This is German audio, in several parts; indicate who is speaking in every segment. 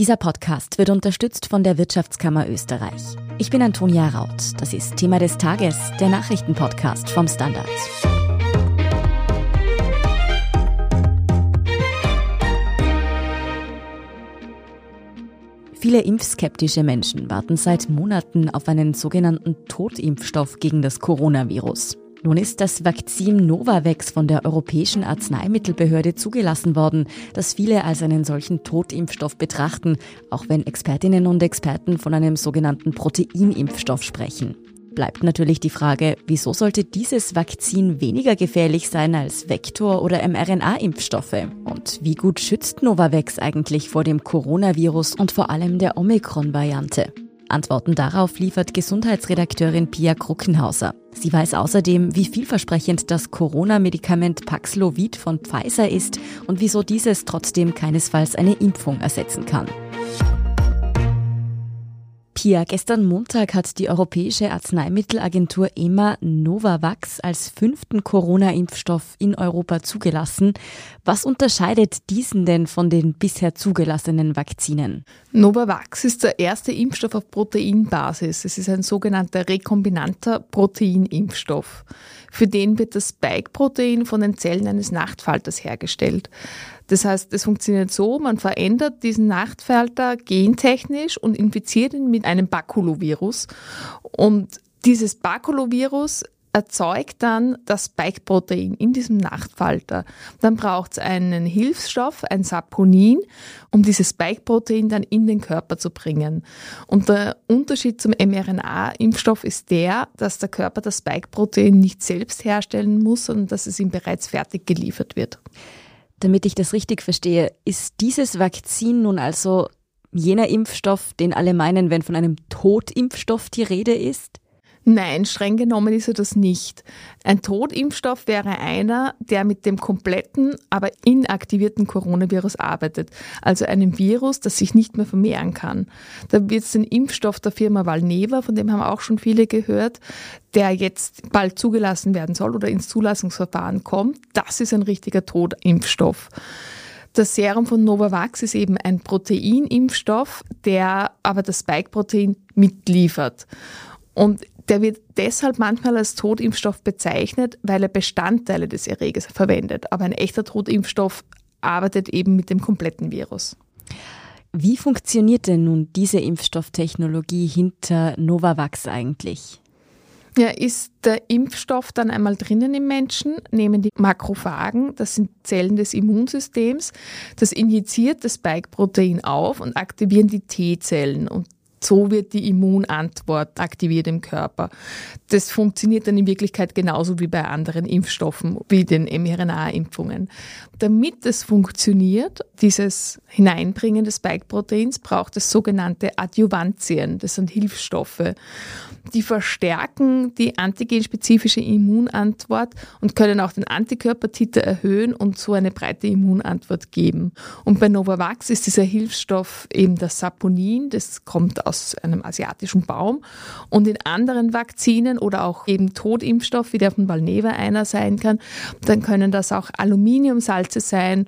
Speaker 1: Dieser Podcast wird unterstützt von der Wirtschaftskammer Österreich. Ich bin Antonia Raut. Das ist Thema des Tages, der Nachrichtenpodcast vom Standard. Viele impfskeptische Menschen warten seit Monaten auf einen sogenannten Totimpfstoff gegen das Coronavirus. Nun ist das Vakzin Novavax von der Europäischen Arzneimittelbehörde zugelassen worden, das viele als einen solchen Totimpfstoff betrachten, auch wenn Expertinnen und Experten von einem sogenannten Proteinimpfstoff sprechen. Bleibt natürlich die Frage, wieso sollte dieses Vakzin weniger gefährlich sein als Vektor- oder mRNA-Impfstoffe? Und wie gut schützt Novavax eigentlich vor dem Coronavirus und vor allem der Omikron-Variante? Antworten darauf liefert Gesundheitsredakteurin Pia Kruckenhauser. Sie weiß außerdem, wie vielversprechend das Corona-Medikament Paxlovid von Pfizer ist und wieso dieses trotzdem keinesfalls eine Impfung ersetzen kann. Pia, gestern Montag hat die Europäische Arzneimittelagentur EMA Novavax als fünften Corona-Impfstoff in Europa zugelassen. Was unterscheidet diesen denn von den bisher zugelassenen Vakzinen?
Speaker 2: Novavax ist der erste Impfstoff auf Proteinbasis. Es ist ein sogenannter rekombinanter Proteinimpfstoff. Für den wird das Spike-Protein von den Zellen eines Nachtfalters hergestellt. Das heißt, es funktioniert so, man verändert diesen Nachtfalter gentechnisch und infiziert ihn mit einem Bakulovirus. Und dieses Bakulovirus erzeugt dann das Spike-Protein in diesem Nachtfalter. Dann braucht es einen Hilfsstoff, ein Saponin, um dieses Spike-Protein dann in den Körper zu bringen. Und der Unterschied zum mRNA-Impfstoff ist der, dass der Körper das Spike-Protein nicht selbst herstellen muss, sondern dass es ihm bereits fertig geliefert wird.
Speaker 1: Damit ich das richtig verstehe, ist dieses Vakzin nun also jener Impfstoff, den alle meinen, wenn von einem Totimpfstoff die Rede ist?
Speaker 2: Nein, streng genommen ist er das nicht. Ein Totimpfstoff wäre einer, der mit dem kompletten, aber inaktivierten Coronavirus arbeitet, also einem Virus, das sich nicht mehr vermehren kann. Da wird es den Impfstoff der Firma Valneva, von dem haben auch schon viele gehört, der jetzt bald zugelassen werden soll oder ins Zulassungsverfahren kommt. Das ist ein richtiger Totimpfstoff. Das Serum von Novavax ist eben ein Proteinimpfstoff, der aber das Spike-Protein mitliefert. Und der wird deshalb manchmal als Totimpfstoff bezeichnet, weil er Bestandteile des Erregers verwendet. Aber ein echter Totimpfstoff arbeitet eben mit dem kompletten Virus.
Speaker 1: Wie funktioniert denn nun diese Impfstofftechnologie hinter Novavax eigentlich?
Speaker 2: Ja, ist der Impfstoff dann einmal drinnen im Menschen, nehmen die Makrophagen, das sind Zellen des Immunsystems, das injiziert das Spike-Protein auf und aktivieren die T-Zellen. Und so wird die Immunantwort aktiviert im Körper. Das funktioniert dann in Wirklichkeit genauso wie bei anderen Impfstoffen, wie den mRNA-Impfungen. Damit es funktioniert, dieses Hineinbringen des Spike-Proteins, braucht es sogenannte Adjuvantien. Das sind Hilfsstoffe. Die verstärken die antigenspezifische Immunantwort und können auch den Antikörpertiter erhöhen und so eine breite Immunantwort geben. Und bei Novavax ist dieser Hilfsstoff eben das Saponin, das kommt aus einem asiatischen Baum. Und in anderen Vakzinen oder auch eben Totimpfstoff, wie der von Valneva einer sein kann, dann können das auch Aluminiumsalze sein.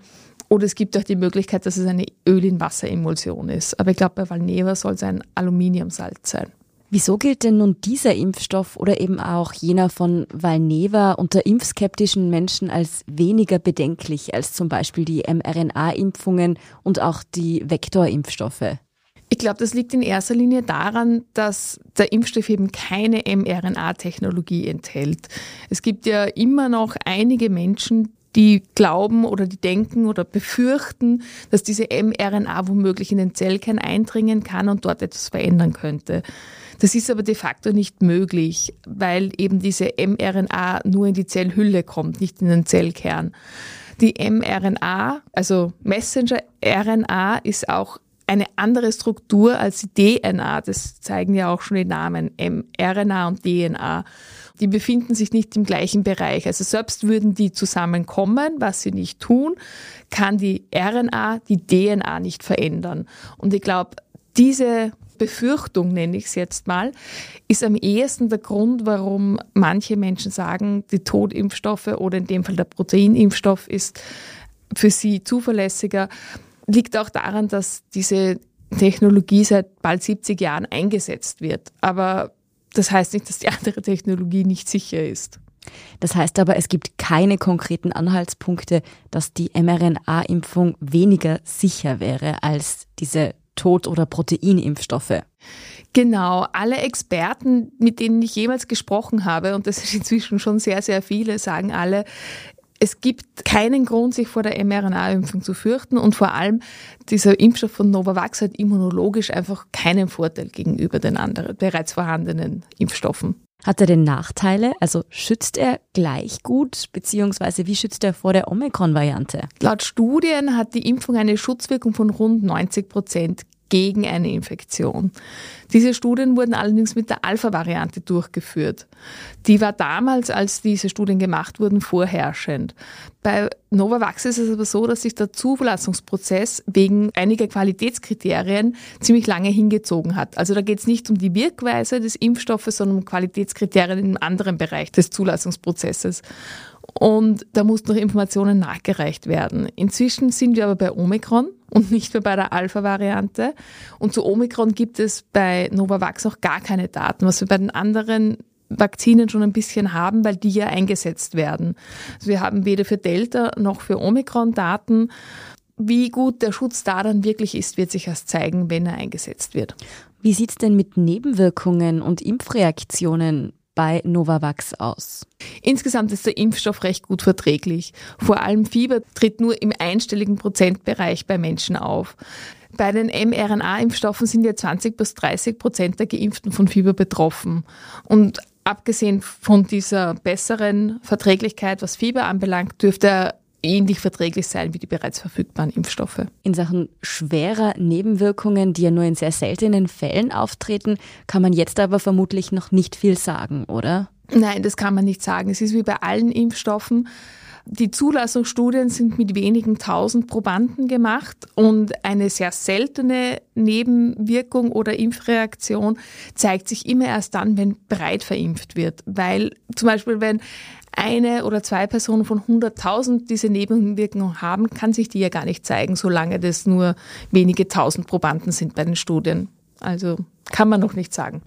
Speaker 2: Oder es gibt auch die Möglichkeit, dass es eine Öl in Wasser-Emulsion ist. Aber ich glaube, bei Valneva soll es ein Aluminiumsalz sein.
Speaker 1: Wieso gilt denn nun dieser Impfstoff oder eben auch jener von Valneva unter impfskeptischen Menschen als weniger bedenklich als zum Beispiel die mRNA-Impfungen und auch die Vektorimpfstoffe?
Speaker 2: Ich glaube, das liegt in erster Linie daran, dass der Impfstoff eben keine mRNA-Technologie enthält. Es gibt ja immer noch einige Menschen, die glauben oder die denken oder befürchten, dass diese mRNA womöglich in den Zellkern eindringen kann und dort etwas verändern könnte. Das ist aber de facto nicht möglich, weil eben diese mRNA nur in die Zellhülle kommt, nicht in den Zellkern. Die mRNA, also Messenger-RNA, ist auch eine andere Struktur als die DNA. Das zeigen ja auch schon die Namen mRNA und DNA. Die befinden sich nicht im gleichen Bereich. Also selbst würden die zusammenkommen, was sie nicht tun, kann die RNA die DNA nicht verändern. Und ich glaube, diese Befürchtung, nenne ich es jetzt mal, ist am ehesten der Grund, warum manche Menschen sagen, die Totimpfstoffe oder in dem Fall der Proteinimpfstoff ist für sie zuverlässiger liegt auch daran, dass diese Technologie seit bald 70 Jahren eingesetzt wird. Aber das heißt nicht, dass die andere Technologie nicht sicher ist.
Speaker 1: Das heißt aber, es gibt keine konkreten Anhaltspunkte, dass die mRNA-Impfung weniger sicher wäre als diese Tod- oder Proteinimpfstoffe.
Speaker 2: Genau, alle Experten, mit denen ich jemals gesprochen habe, und das sind inzwischen schon sehr, sehr viele, sagen alle, es gibt keinen Grund, sich vor der mRNA-Impfung zu fürchten und vor allem dieser Impfstoff von Novavax hat immunologisch einfach keinen Vorteil gegenüber den anderen bereits vorhandenen Impfstoffen.
Speaker 1: Hat er denn Nachteile? Also schützt er gleich gut, beziehungsweise wie schützt er vor der Omikron-Variante?
Speaker 2: Laut Studien hat die Impfung eine Schutzwirkung von rund 90 Prozent gegen eine Infektion. Diese Studien wurden allerdings mit der Alpha-Variante durchgeführt. Die war damals, als diese Studien gemacht wurden, vorherrschend. Bei Novavax ist es aber so, dass sich der Zulassungsprozess wegen einiger Qualitätskriterien ziemlich lange hingezogen hat. Also da geht es nicht um die Wirkweise des Impfstoffes, sondern um Qualitätskriterien im anderen Bereich des Zulassungsprozesses und da mussten noch Informationen nachgereicht werden. Inzwischen sind wir aber bei Omikron und nicht mehr bei der Alpha-Variante. Und zu Omikron gibt es bei Novavax noch gar keine Daten, was wir bei den anderen Vakzinen schon ein bisschen haben, weil die ja eingesetzt werden. Also wir haben weder für Delta noch für Omikron Daten. Wie gut der Schutz da dann wirklich ist, wird sich erst zeigen, wenn er eingesetzt wird.
Speaker 1: Wie sieht es denn mit Nebenwirkungen und Impfreaktionen bei Novavax aus?
Speaker 2: Insgesamt ist der Impfstoff recht gut verträglich. Vor allem Fieber tritt nur im einstelligen Prozentbereich bei Menschen auf. Bei den mRNA-Impfstoffen sind ja 20 bis 30 Prozent der Geimpften von Fieber betroffen. Und abgesehen von dieser besseren Verträglichkeit, was Fieber anbelangt, dürfte er ähnlich verträglich sein wie die bereits verfügbaren Impfstoffe.
Speaker 1: In Sachen schwerer Nebenwirkungen, die ja nur in sehr seltenen Fällen auftreten, kann man jetzt aber vermutlich noch nicht viel sagen, oder?
Speaker 2: Nein, das kann man nicht sagen. Es ist wie bei allen Impfstoffen. Die Zulassungsstudien sind mit wenigen tausend Probanden gemacht und eine sehr seltene Nebenwirkung oder Impfreaktion zeigt sich immer erst dann, wenn breit verimpft wird. Weil zum Beispiel, wenn eine oder zwei Personen von 100.000 diese Nebenwirkungen haben, kann sich die ja gar nicht zeigen, solange das nur wenige tausend Probanden sind bei den Studien. Also kann man noch nicht sagen.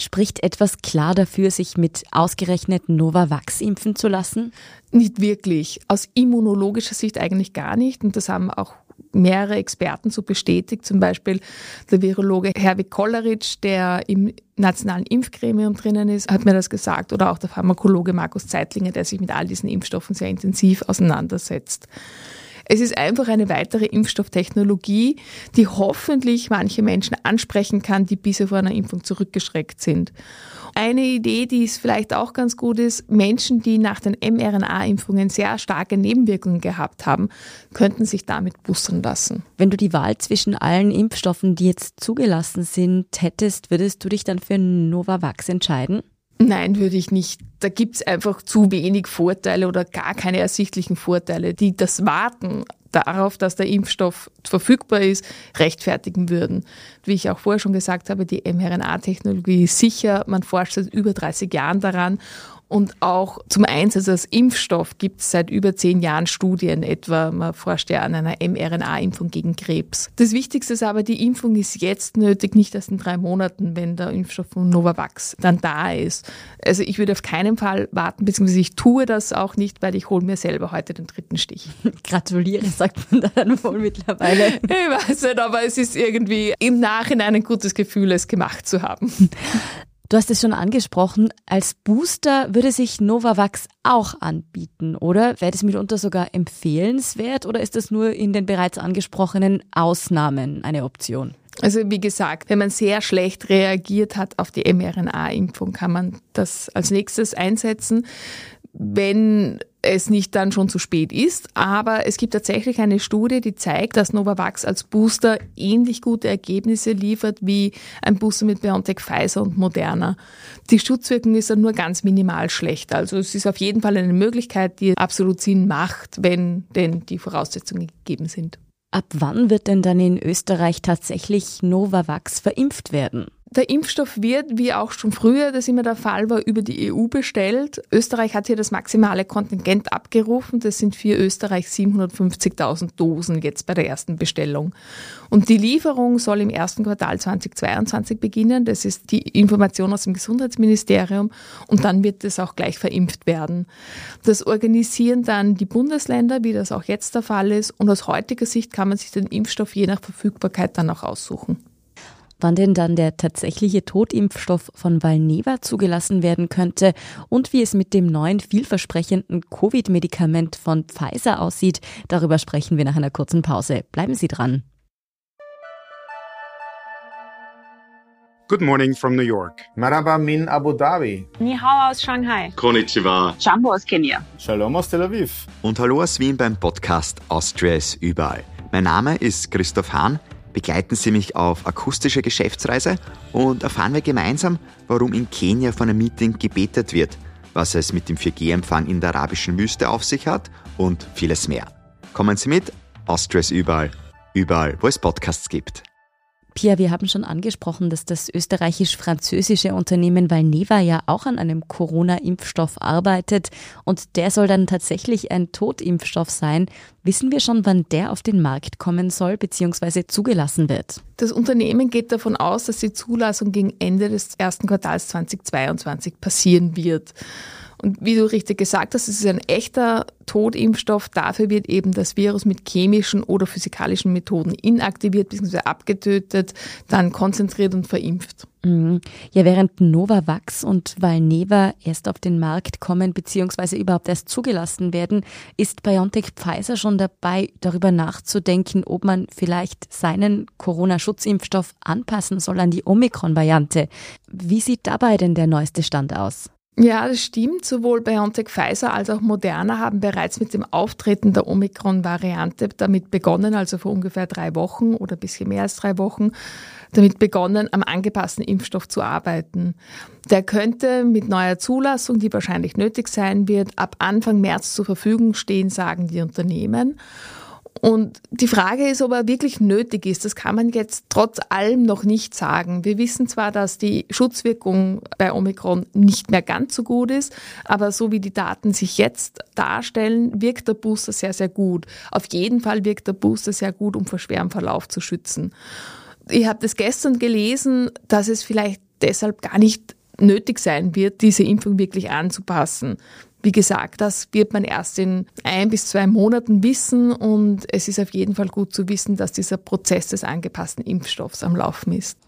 Speaker 1: Spricht etwas klar dafür, sich mit ausgerechnet Novavax impfen zu lassen?
Speaker 2: Nicht wirklich. Aus immunologischer Sicht eigentlich gar nicht. Und das haben auch mehrere Experten so bestätigt, zum Beispiel der Virologe Herwig Kolleritsch, der im nationalen Impfgremium drinnen ist, hat mir das gesagt, oder auch der Pharmakologe Markus Zeitlinger, der sich mit all diesen Impfstoffen sehr intensiv auseinandersetzt. Es ist einfach eine weitere Impfstofftechnologie, die hoffentlich manche Menschen ansprechen kann, die bisher vor einer Impfung zurückgeschreckt sind. Eine Idee, die es vielleicht auch ganz gut ist, Menschen, die nach den mRNA-Impfungen sehr starke Nebenwirkungen gehabt haben, könnten sich damit boostern lassen.
Speaker 1: Wenn du die Wahl zwischen allen Impfstoffen, die jetzt zugelassen sind, hättest, würdest du dich dann für Novavax entscheiden?
Speaker 2: Nein, würde ich nicht. Da gibt's einfach zu wenig Vorteile oder gar keine ersichtlichen Vorteile, die das Warten darauf, dass der Impfstoff verfügbar ist, rechtfertigen würden. Wie ich auch vorher schon gesagt habe, die mRNA-Technologie ist sicher. Man forscht seit über 30 Jahren daran und auch zum Einsatz als Impfstoff gibt es seit über zehn Jahren Studien, etwa man forscht ja an einer mRNA-Impfung gegen Krebs. Das Wichtigste ist aber, die Impfung ist jetzt nötig, nicht erst in drei Monaten, wenn der Impfstoff von Novavax dann da ist. Also ich würde auf keinen Fall warten, beziehungsweise ich tue das auch nicht, weil ich hole mir selber heute den dritten Stich.
Speaker 1: Gratuliere, sagt man dann wohl mittlerweile.
Speaker 2: Ich weiß nicht, aber es ist irgendwie im Nachhinein ein gutes Gefühl, es gemacht zu haben.
Speaker 1: Du hast es schon angesprochen, als Booster würde sich Novavax auch anbieten, oder? Wäre das mitunter sogar empfehlenswert oder ist das nur in den bereits angesprochenen Ausnahmen eine Option?
Speaker 2: Also wie gesagt, wenn man sehr schlecht reagiert hat auf die mRNA-Impfung, kann man das als nächstes einsetzen. Wenn es nicht dann schon zu spät ist. Aber es gibt tatsächlich eine Studie, die zeigt, dass Novavax als Booster ähnlich gute Ergebnisse liefert wie ein Booster mit BioNTech, Pfizer und Moderna. Die Schutzwirkung ist dann nur ganz minimal schlecht. Also es ist auf jeden Fall eine Möglichkeit, die absolut Sinn macht, wenn denn die Voraussetzungen gegeben sind.
Speaker 1: Ab wann wird denn dann in Österreich tatsächlich Novavax verimpft werden?
Speaker 2: Der Impfstoff wird, wie auch schon früher das immer der Fall war, über die EU bestellt. Österreich hat hier das maximale Kontingent abgerufen. Das sind für Österreich 750.000 Dosen jetzt bei der ersten Bestellung. Und die Lieferung soll im ersten Quartal 2022 beginnen. Das ist die Information aus dem Gesundheitsministerium. Und dann wird es auch gleich verimpft werden. Das organisieren dann die Bundesländer, wie das auch jetzt der Fall ist. Und aus heutiger Sicht kann man sich den Impfstoff je nach Verfügbarkeit dann auch aussuchen
Speaker 1: wann denn dann der tatsächliche Totimpfstoff von Valneva zugelassen werden könnte und wie es mit dem neuen vielversprechenden Covid-Medikament von Pfizer aussieht, darüber sprechen wir nach einer kurzen Pause. Bleiben Sie dran.
Speaker 3: Good morning from New York.
Speaker 4: Maraba min Abu Dhabi.
Speaker 5: Ni hao aus Shanghai.
Speaker 6: Konnichiwa.
Speaker 7: Jambo aus Kenia.
Speaker 8: Shalom aus Tel Aviv.
Speaker 9: Und hallo aus Wien beim Podcast Austria ist überall. Mein Name ist Christoph Hahn begleiten Sie mich auf akustische Geschäftsreise und erfahren wir gemeinsam, warum in Kenia von einem Meeting gebetet wird, was es mit dem 4G-Empfang in der arabischen Wüste auf sich hat und vieles mehr. Kommen Sie mit, Austria ist überall, überall, wo es Podcasts gibt.
Speaker 1: Pia, wir haben schon angesprochen, dass das österreichisch-französische Unternehmen Valneva ja auch an einem Corona-Impfstoff arbeitet und der soll dann tatsächlich ein Totimpfstoff sein. Wissen wir schon, wann der auf den Markt kommen soll bzw. zugelassen wird?
Speaker 2: Das Unternehmen geht davon aus, dass die Zulassung gegen Ende des ersten Quartals 2022 passieren wird. Und wie du richtig gesagt hast, es ist ein echter Totimpfstoff. Dafür wird eben das Virus mit chemischen oder physikalischen Methoden inaktiviert bzw. abgetötet, dann konzentriert und verimpft.
Speaker 1: Mhm. Ja, während Novavax und Valneva erst auf den Markt kommen bzw. überhaupt erst zugelassen werden, ist BioNTech Pfizer schon dabei, darüber nachzudenken, ob man vielleicht seinen Corona-Schutzimpfstoff anpassen soll an die Omikron-Variante. Wie sieht dabei denn der neueste Stand aus?
Speaker 2: Ja, das stimmt. Sowohl BioNTech Pfizer als auch Moderna haben bereits mit dem Auftreten der Omikron-Variante damit begonnen, also vor ungefähr drei Wochen oder ein bisschen mehr als drei Wochen, damit begonnen, am angepassten Impfstoff zu arbeiten. Der könnte mit neuer Zulassung, die wahrscheinlich nötig sein wird, ab Anfang März zur Verfügung stehen, sagen die Unternehmen. Und die Frage ist, ob er wirklich nötig ist. Das kann man jetzt trotz allem noch nicht sagen. Wir wissen zwar, dass die Schutzwirkung bei Omikron nicht mehr ganz so gut ist, aber so wie die Daten sich jetzt darstellen, wirkt der Booster sehr, sehr gut. Auf jeden Fall wirkt der Booster sehr gut, um vor schwerem Verlauf zu schützen. Ich habe das gestern gelesen, dass es vielleicht deshalb gar nicht nötig sein wird, diese Impfung wirklich anzupassen. Wie gesagt, das wird man erst in ein bis zwei Monaten wissen und es ist auf jeden Fall gut zu wissen, dass dieser Prozess des angepassten Impfstoffs am Laufen ist.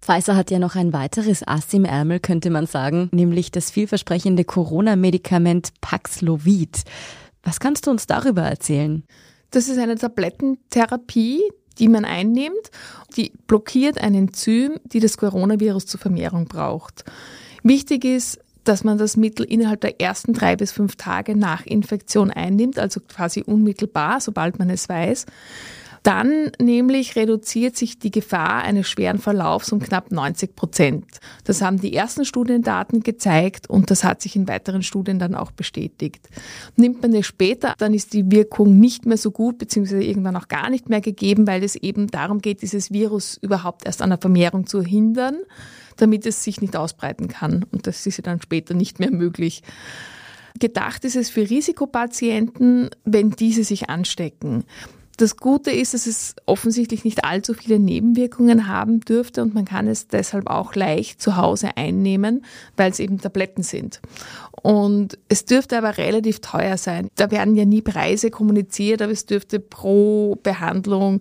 Speaker 1: Pfizer hat ja noch ein weiteres Ass im Ärmel, könnte man sagen, nämlich das vielversprechende Corona-Medikament Paxlovid. Was kannst du uns darüber erzählen?
Speaker 2: Das ist eine Tablettentherapie, die man einnimmt. Die blockiert ein Enzym, die das Coronavirus zur Vermehrung braucht. Wichtig ist, dass man das Mittel innerhalb der ersten drei bis fünf Tage nach Infektion einnimmt, also quasi unmittelbar, sobald man es weiß. Dann nämlich reduziert sich die Gefahr eines schweren Verlaufs um knapp 90 Prozent. Das haben die ersten Studiendaten gezeigt und das hat sich in weiteren Studien dann auch bestätigt. Nimmt man es später, dann ist die Wirkung nicht mehr so gut beziehungsweise irgendwann auch gar nicht mehr gegeben, weil es eben darum geht, dieses Virus überhaupt erst an der Vermehrung zu hindern damit es sich nicht ausbreiten kann. Und das ist ja dann später nicht mehr möglich. Gedacht ist es für Risikopatienten, wenn diese sich anstecken. Das Gute ist, dass es offensichtlich nicht allzu viele Nebenwirkungen haben dürfte und man kann es deshalb auch leicht zu Hause einnehmen, weil es eben Tabletten sind. Und es dürfte aber relativ teuer sein. Da werden ja nie Preise kommuniziert, aber es dürfte pro Behandlung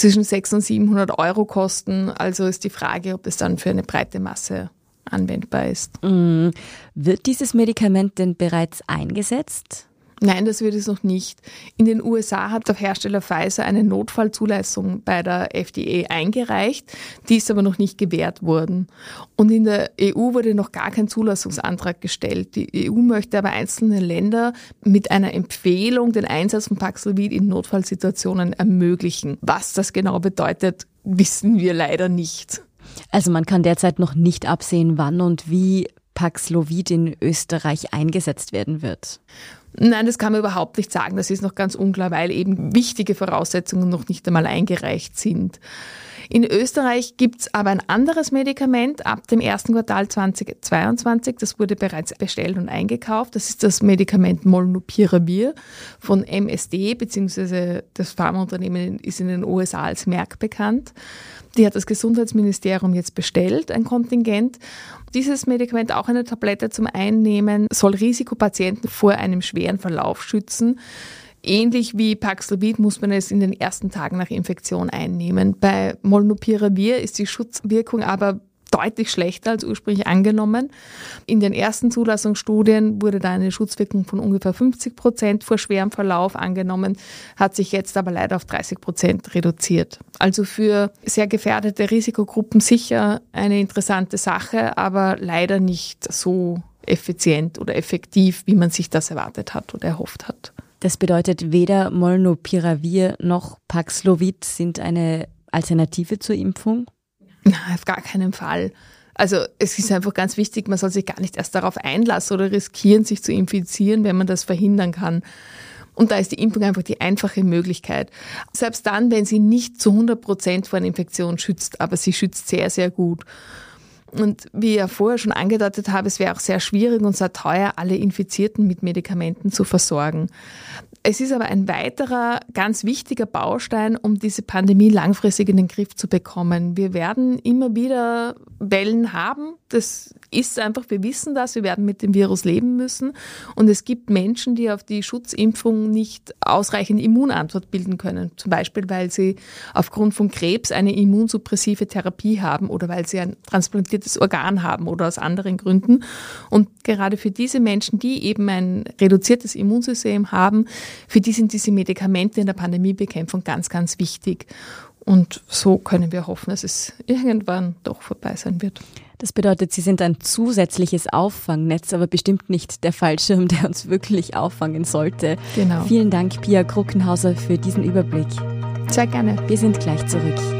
Speaker 2: zwischen 600 und 700 Euro kosten. Also ist die Frage, ob es dann für eine breite Masse anwendbar ist.
Speaker 1: Mm. Wird dieses Medikament denn bereits eingesetzt?
Speaker 2: Nein, das wird es noch nicht. In den USA hat der Hersteller Pfizer eine Notfallzulassung bei der FDA eingereicht, die ist aber noch nicht gewährt worden. Und in der EU wurde noch gar kein Zulassungsantrag gestellt. Die EU möchte aber einzelne Länder mit einer Empfehlung den Einsatz von Paxlovid in Notfallsituationen ermöglichen. Was das genau bedeutet, wissen wir leider nicht.
Speaker 1: Also man kann derzeit noch nicht absehen, wann und wie Paxlovid in Österreich eingesetzt werden wird.
Speaker 2: Nein, das kann man überhaupt nicht sagen. Das ist noch ganz unklar, weil eben wichtige Voraussetzungen noch nicht einmal eingereicht sind. In Österreich gibt es aber ein anderes Medikament ab dem ersten Quartal 2022. Das wurde bereits bestellt und eingekauft. Das ist das Medikament Molnupiravir von MSD, beziehungsweise das Pharmaunternehmen ist in den USA als Merck bekannt. Die hat das Gesundheitsministerium jetzt bestellt, ein Kontingent. Dieses Medikament, auch eine Tablette zum Einnehmen, soll Risikopatienten vor einem schweren Verlauf schützen. Ähnlich wie Paxlovid muss man es in den ersten Tagen nach Infektion einnehmen. Bei Molnupiravir ist die Schutzwirkung aber deutlich schlechter als ursprünglich angenommen. In den ersten Zulassungsstudien wurde da eine Schutzwirkung von ungefähr 50 Prozent vor schwerem Verlauf angenommen, hat sich jetzt aber leider auf 30 Prozent reduziert. Also für sehr gefährdete Risikogruppen sicher eine interessante Sache, aber leider nicht so effizient oder effektiv, wie man sich das erwartet hat oder erhofft hat.
Speaker 1: Das bedeutet, weder Molnupiravir noch Paxlovid sind eine Alternative zur Impfung?
Speaker 2: Nein, auf gar keinen Fall. Also es ist einfach ganz wichtig, man soll sich gar nicht erst darauf einlassen oder riskieren, sich zu infizieren, wenn man das verhindern kann. Und da ist die Impfung einfach die einfache Möglichkeit. Selbst dann, wenn sie nicht zu 100 Prozent vor einer Infektion schützt, aber sie schützt sehr, sehr gut. Und wie ich ja vorher schon angedeutet habe, es wäre auch sehr schwierig und sehr teuer, alle Infizierten mit Medikamenten zu versorgen. Es ist aber ein weiterer ganz wichtiger Baustein, um diese Pandemie langfristig in den Griff zu bekommen. Wir werden immer wieder Wellen haben. Das ist einfach, wir wissen das, wir werden mit dem Virus leben müssen. Und es gibt Menschen, die auf die Schutzimpfung nicht ausreichend Immunantwort bilden können. Zum Beispiel, weil sie aufgrund von Krebs eine immunsuppressive Therapie haben oder weil sie ein transplantiertes Organ haben oder aus anderen Gründen. Und gerade für diese Menschen, die eben ein reduziertes Immunsystem haben, für die sind diese Medikamente in der Pandemiebekämpfung ganz, ganz wichtig. Und so können wir hoffen, dass es irgendwann doch vorbei sein wird.
Speaker 1: Das bedeutet, Sie sind ein zusätzliches Auffangnetz, aber bestimmt nicht der Fallschirm, der uns wirklich auffangen sollte.
Speaker 2: Genau.
Speaker 1: Vielen Dank, Pia Kruckenhauser, für diesen Überblick.
Speaker 2: Sehr gerne.
Speaker 1: Wir sind gleich zurück.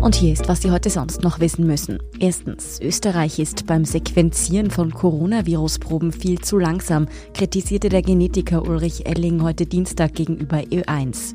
Speaker 1: Und hier ist, was Sie heute sonst noch wissen müssen. Erstens, Österreich ist beim Sequenzieren von Coronavirus-Proben viel zu langsam, kritisierte der Genetiker Ulrich Elling heute Dienstag gegenüber Ö1.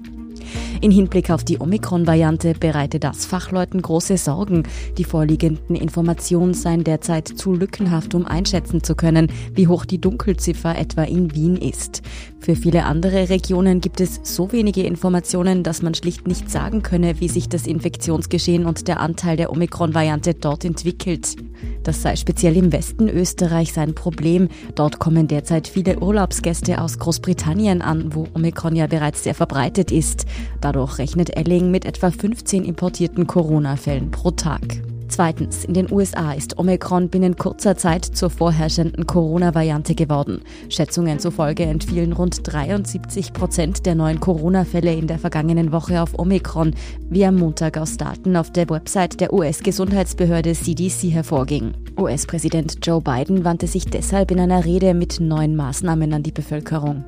Speaker 1: In Hinblick auf die Omikron-Variante bereite das Fachleuten große Sorgen. Die vorliegenden Informationen seien derzeit zu lückenhaft, um einschätzen zu können, wie hoch die Dunkelziffer etwa in Wien ist. Für viele andere Regionen gibt es so wenige Informationen, dass man schlicht nicht sagen könne, wie sich das Infektionsgeschehen und der Anteil der Omikron-Variante dort entwickelt. Das sei speziell im Westen Österreichs ein Problem. Dort kommen derzeit viele Urlaubsgäste aus Großbritannien an, wo Omikron ja bereits sehr verbreitet ist. Dadurch rechnet Elling mit etwa 15 importierten Corona-Fällen pro Tag. Zweitens, in den USA ist Omikron binnen kurzer Zeit zur vorherrschenden Corona-Variante geworden. Schätzungen zufolge entfielen rund 73 Prozent der neuen Corona-Fälle in der vergangenen Woche auf Omikron, wie am Montag aus Daten auf der Website der US-Gesundheitsbehörde CDC hervorging. US-Präsident Joe Biden wandte sich deshalb in einer Rede mit neuen Maßnahmen an die Bevölkerung.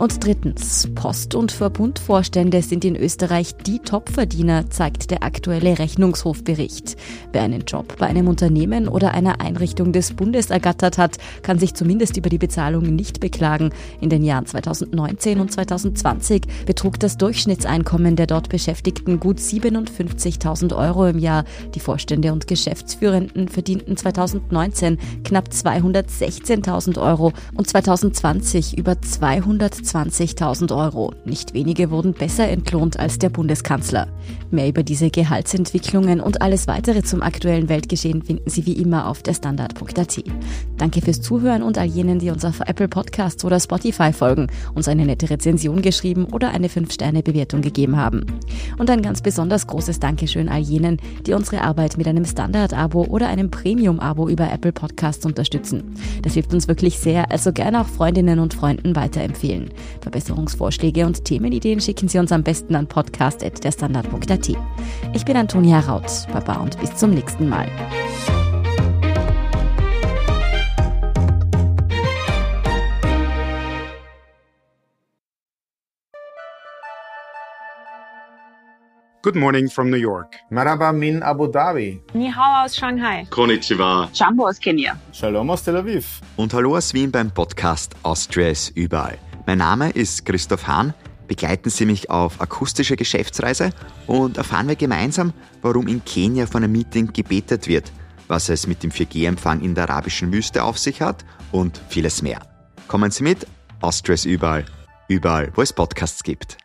Speaker 1: Und drittens, Post- und Verbundvorstände sind in Österreich die Topverdiener, zeigt der aktuelle Rechnungshofbericht. Wer einen Job bei einem Unternehmen oder einer Einrichtung des Bundes ergattert hat, kann sich zumindest über die Bezahlung nicht beklagen. In den Jahren 2019 und 2020 betrug das Durchschnittseinkommen der dort Beschäftigten gut 57.000 Euro im Jahr. Die Vorstände und Geschäftsführenden verdienten 2019 knapp 216.000 Euro und 2020 über 200 20.000 Euro. Nicht wenige wurden besser entlohnt als der Bundeskanzler. Mehr über diese Gehaltsentwicklungen und alles weitere zum aktuellen Weltgeschehen finden Sie wie immer auf der Standard.at. Danke fürs Zuhören und all jenen, die uns auf Apple Podcasts oder Spotify folgen, uns eine nette Rezension geschrieben oder eine 5-Sterne-Bewertung gegeben haben. Und ein ganz besonders großes Dankeschön all jenen, die unsere Arbeit mit einem Standard-Abo oder einem Premium-Abo über Apple Podcasts unterstützen. Das hilft uns wirklich sehr, also gerne auch Freundinnen und Freunden weiterempfehlen. Verbesserungsvorschläge und Themenideen schicken Sie uns am besten an podcast.derstandard.at. Ich bin Antonia Raut. Baba und bis zum nächsten Mal.
Speaker 3: Good morning from New York.
Speaker 4: Marhaba min Abu Dhabi.
Speaker 5: Ni hao aus Shanghai.
Speaker 6: Konnichiwa.
Speaker 5: Jumbo aus Kenia.
Speaker 4: Shalom aus Tel Aviv.
Speaker 9: Und hallo aus Wien beim Podcast Austria ist überall. Mein Name ist Christoph Hahn. Begleiten Sie mich auf akustischer Geschäftsreise und erfahren wir gemeinsam, warum in Kenia von einem Meeting gebetet wird, was es mit dem 4G-Empfang in der arabischen Wüste auf sich hat und vieles mehr. Kommen Sie mit, Austria ist überall, überall, wo es Podcasts gibt.